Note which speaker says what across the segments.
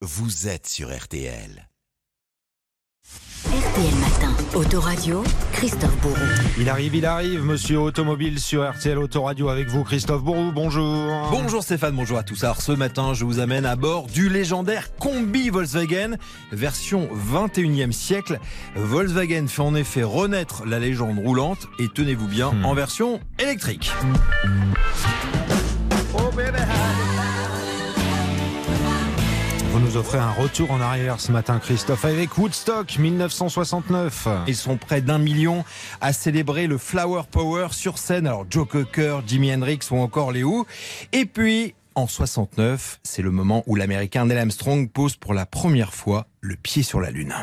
Speaker 1: vous êtes sur RTL.
Speaker 2: RTL Matin, Autoradio, Christophe Bourreau.
Speaker 3: Il arrive, il arrive, monsieur Automobile sur RTL Autoradio avec vous, Christophe Bourreau, bonjour.
Speaker 4: Bonjour Stéphane, bonjour à tous. Alors ce matin, je vous amène à bord du légendaire combi Volkswagen, version 21e siècle. Volkswagen fait en effet renaître la légende roulante et tenez-vous bien,
Speaker 3: Hmm.
Speaker 4: en version électrique.
Speaker 3: Nous offrez un retour en arrière ce matin, Christophe, avec Woodstock 1969.
Speaker 4: Ils sont près d'un million à célébrer le Flower Power sur scène. Alors Joe Cocker, Jimi Hendrix ou encore les Who. Et puis en 69, c'est le moment où l'américain Neil Armstrong pose pour la première fois le pied sur la Lune.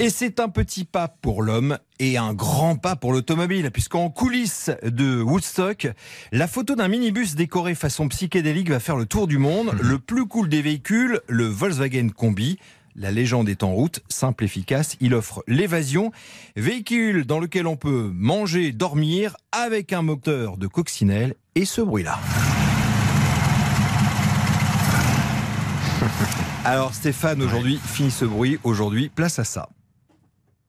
Speaker 4: Et c'est un petit pas pour l'homme et un grand pas pour l'automobile, puisqu'en coulisses de Woodstock, la photo d'un minibus décoré façon psychédélique va faire le tour du monde. Le plus cool des véhicules, le Volkswagen Combi. La légende est en route, simple, efficace. Il offre l'évasion, véhicule dans lequel on peut manger, dormir, avec un moteur de coccinelle et ce bruit-là. Alors Stéphane, aujourd'hui, fini ce bruit. Aujourd'hui, place à ça.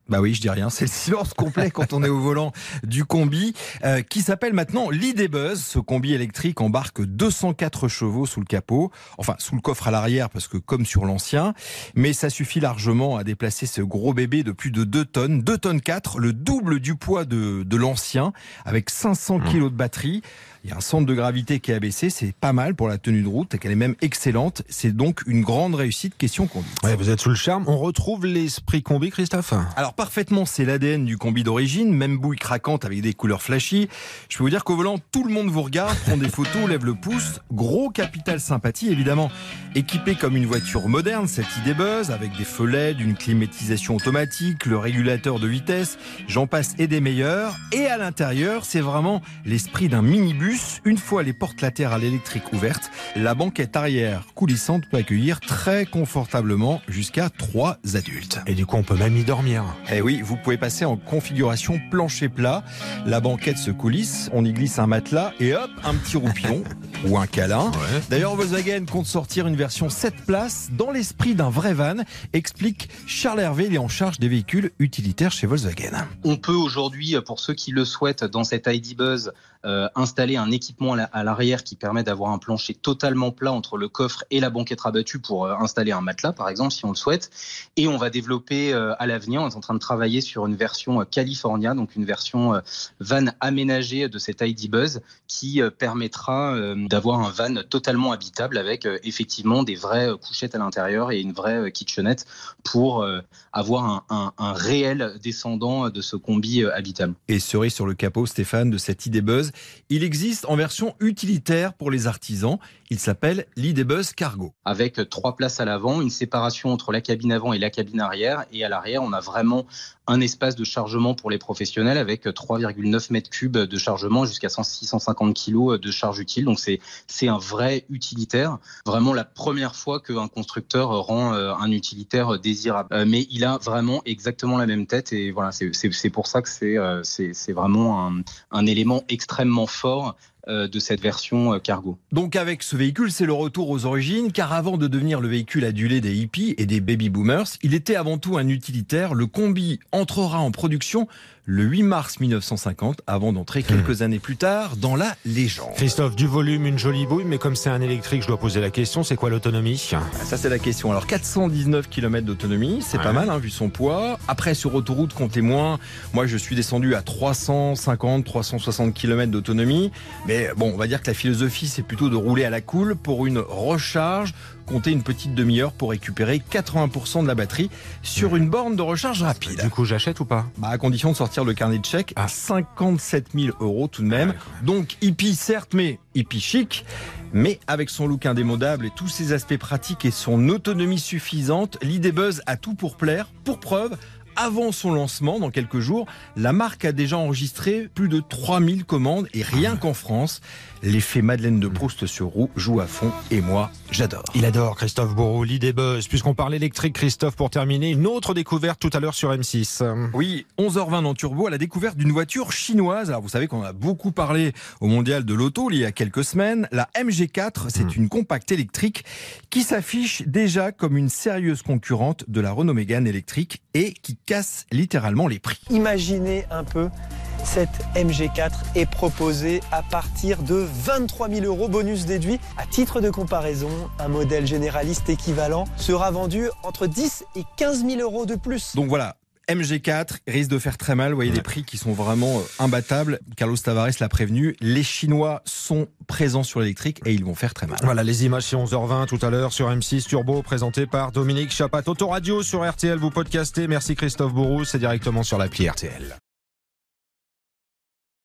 Speaker 4: Bah oui, je dis rien, c'est le silence complet quand on est au volant du combi, euh, qui s'appelle maintenant l'ID-Buzz. Ce combi électrique embarque 204 chevaux sous le capot, enfin sous le coffre à l'arrière, parce que comme sur l'ancien, mais ça suffit largement à déplacer ce gros bébé de plus de 2 tonnes, 2 tonnes 4, le double du poids de, de l'ancien, avec 500 kilos de batterie. Il y a un centre de gravité qui est abaissé, c'est pas mal pour la tenue de route, et qu'elle est même excellente. C'est donc une grande réussite question conduite.
Speaker 3: Ouais, vous êtes sous le charme. On retrouve l'esprit combi, Christophe?
Speaker 4: Alors parfaitement, c'est l'ADN du combi d'origine, même bouille craquante avec des couleurs flashy. Je peux vous dire qu'au volant, tout le monde vous regarde, prend des photos, lève le pouce. Gros capital sympathie, évidemment. Équipé comme une voiture moderne, cette idée buzz, avec des feux LED, une climatisation automatique, le régulateur de vitesse, j'en passe et des meilleurs. Et à l'intérieur, c'est vraiment l'esprit d'un minibus. Une fois les portes latérales électriques ouvertes, la banquette arrière coulissante peut accueillir très confortablement jusqu'à trois adultes.
Speaker 3: Et du coup, on peut même y dormir.
Speaker 4: Eh oui, vous pouvez passer en configuration plancher plat. La banquette se coulisse, on y glisse un matelas et hop, un petit roupillon ou un câlin. D'ailleurs, Volkswagen compte sortir une version 7 places dans l'esprit d'un vrai van, explique Charles Hervé, il est en charge des véhicules utilitaires chez Volkswagen.
Speaker 5: On peut aujourd'hui, pour ceux qui le souhaitent, dans cette ID Buzz, euh, installer un équipement à la- à l'arrière qui permet d'avoir un plancher totalement plat entre le coffre et la banquette rabattue pour euh, installer un matelas, par exemple, si on le souhaite. Et on va développer euh, à l'avenir, on est en train de travailler sur une version euh, California, donc une version euh, van aménagée de cette ID Buzz qui euh, permettra euh, d'avoir un van totalement habitable avec euh, effectivement des vraies euh, couchettes à l'intérieur et une vraie euh, kitchenette pour avoir un, un- un réel descendant de ce combi habitable.
Speaker 4: Et cerise sur le capot, Stéphane, de cette ID Buzz, il existe en version utilitaire pour les artisans. Il s'appelle l'ID Buzz Cargo.
Speaker 5: avec trois places à l'avant, une séparation entre la cabine avant et la cabine arrière. Et à l'arrière, on a vraiment un espace de chargement pour les professionnels avec 3,9 mètres cubes de chargement jusqu'à 100 650 kilos de charge utile. Donc c'est c'est un vrai utilitaire. Vraiment la première fois qu'un constructeur rend euh, un utilitaire désirable. Euh, Mais il a vraiment exactement la même tête et voilà, c'est pour ça que c'est euh, c'est vraiment un, un élément extrêmement fort de cette version euh, cargo.
Speaker 4: Donc avec ce véhicule, c'est le retour aux origines, car avant de devenir le véhicule adulé des hippies et des baby boomers, il était avant tout un utilitaire. Le combi entrera en production le 8 mars 1950, avant d'entrer quelques années plus tard dans la légende.
Speaker 3: Christophe, du volume, une jolie bouille, mais comme c'est un électrique, je dois poser la question, c'est quoi l'autonomie?
Speaker 4: Ça c'est la question. Alors 419 km d'autonomie, c'est pas mal hein, vu son poids. Après sur autoroute, comptez moins. Moi je suis descendu à 350, 360 km d'autonomie. Mais bon, on va dire que la philosophie c'est plutôt de rouler à la cool pour une recharge. Comptez une petite demi-heure pour récupérer 80% de la batterie sur une borne de recharge rapide.
Speaker 3: Du coup, j'achète ou pas?
Speaker 4: Bah, à condition de sortir le carnet de chèques à
Speaker 3: Ah.
Speaker 4: 57 000 euros tout de même. Donc hippie certes, mais hippie chic. Mais avec son look indémodable et tous ses aspects pratiques et son autonomie suffisante, l'idée Buzz a tout pour plaire. Pour preuve, avant son lancement, dans quelques jours, la marque a déjà enregistré plus de 3000 commandes et rien qu'en France, l'effet Madeleine de Proust sur roue joue à fond et moi, j'adore.
Speaker 3: Il adore Christophe Bourreau, l'idée buzz. Puisqu'on parle électrique, Christophe, pour terminer, une autre découverte tout à l'heure sur M6.
Speaker 4: Oui, 11h20 dans Turbo à la découverte d'une voiture chinoise. Alors vous savez qu'on a beaucoup parlé au mondial de l'auto il y a quelques semaines. La MG4, c'est
Speaker 3: Hmm.
Speaker 4: une compacte électrique qui s'affiche déjà comme une sérieuse concurrente de la Renault Mégane électrique et qui casse littéralement les prix.
Speaker 6: Imaginez un peu, cette MG4 est proposée à partir de 23 000 euros bonus déduit. À titre de comparaison, un modèle généraliste équivalent sera vendu entre 10 et 15 000 euros de plus.
Speaker 4: Donc voilà. MG4 risque de faire très mal. Vous voyez des prix qui sont vraiment euh, imbattables. Carlos Tavares l'a prévenu. Les Chinois sont présents sur l'électrique et ils vont faire très mal.
Speaker 3: Voilà les images, c'est 11h20 tout à l'heure sur M6 Turbo, présenté par Dominique Chapat. Autoradio sur RTL, vous podcastez. Merci Christophe Bourreau, c'est directement sur l'appli RTL.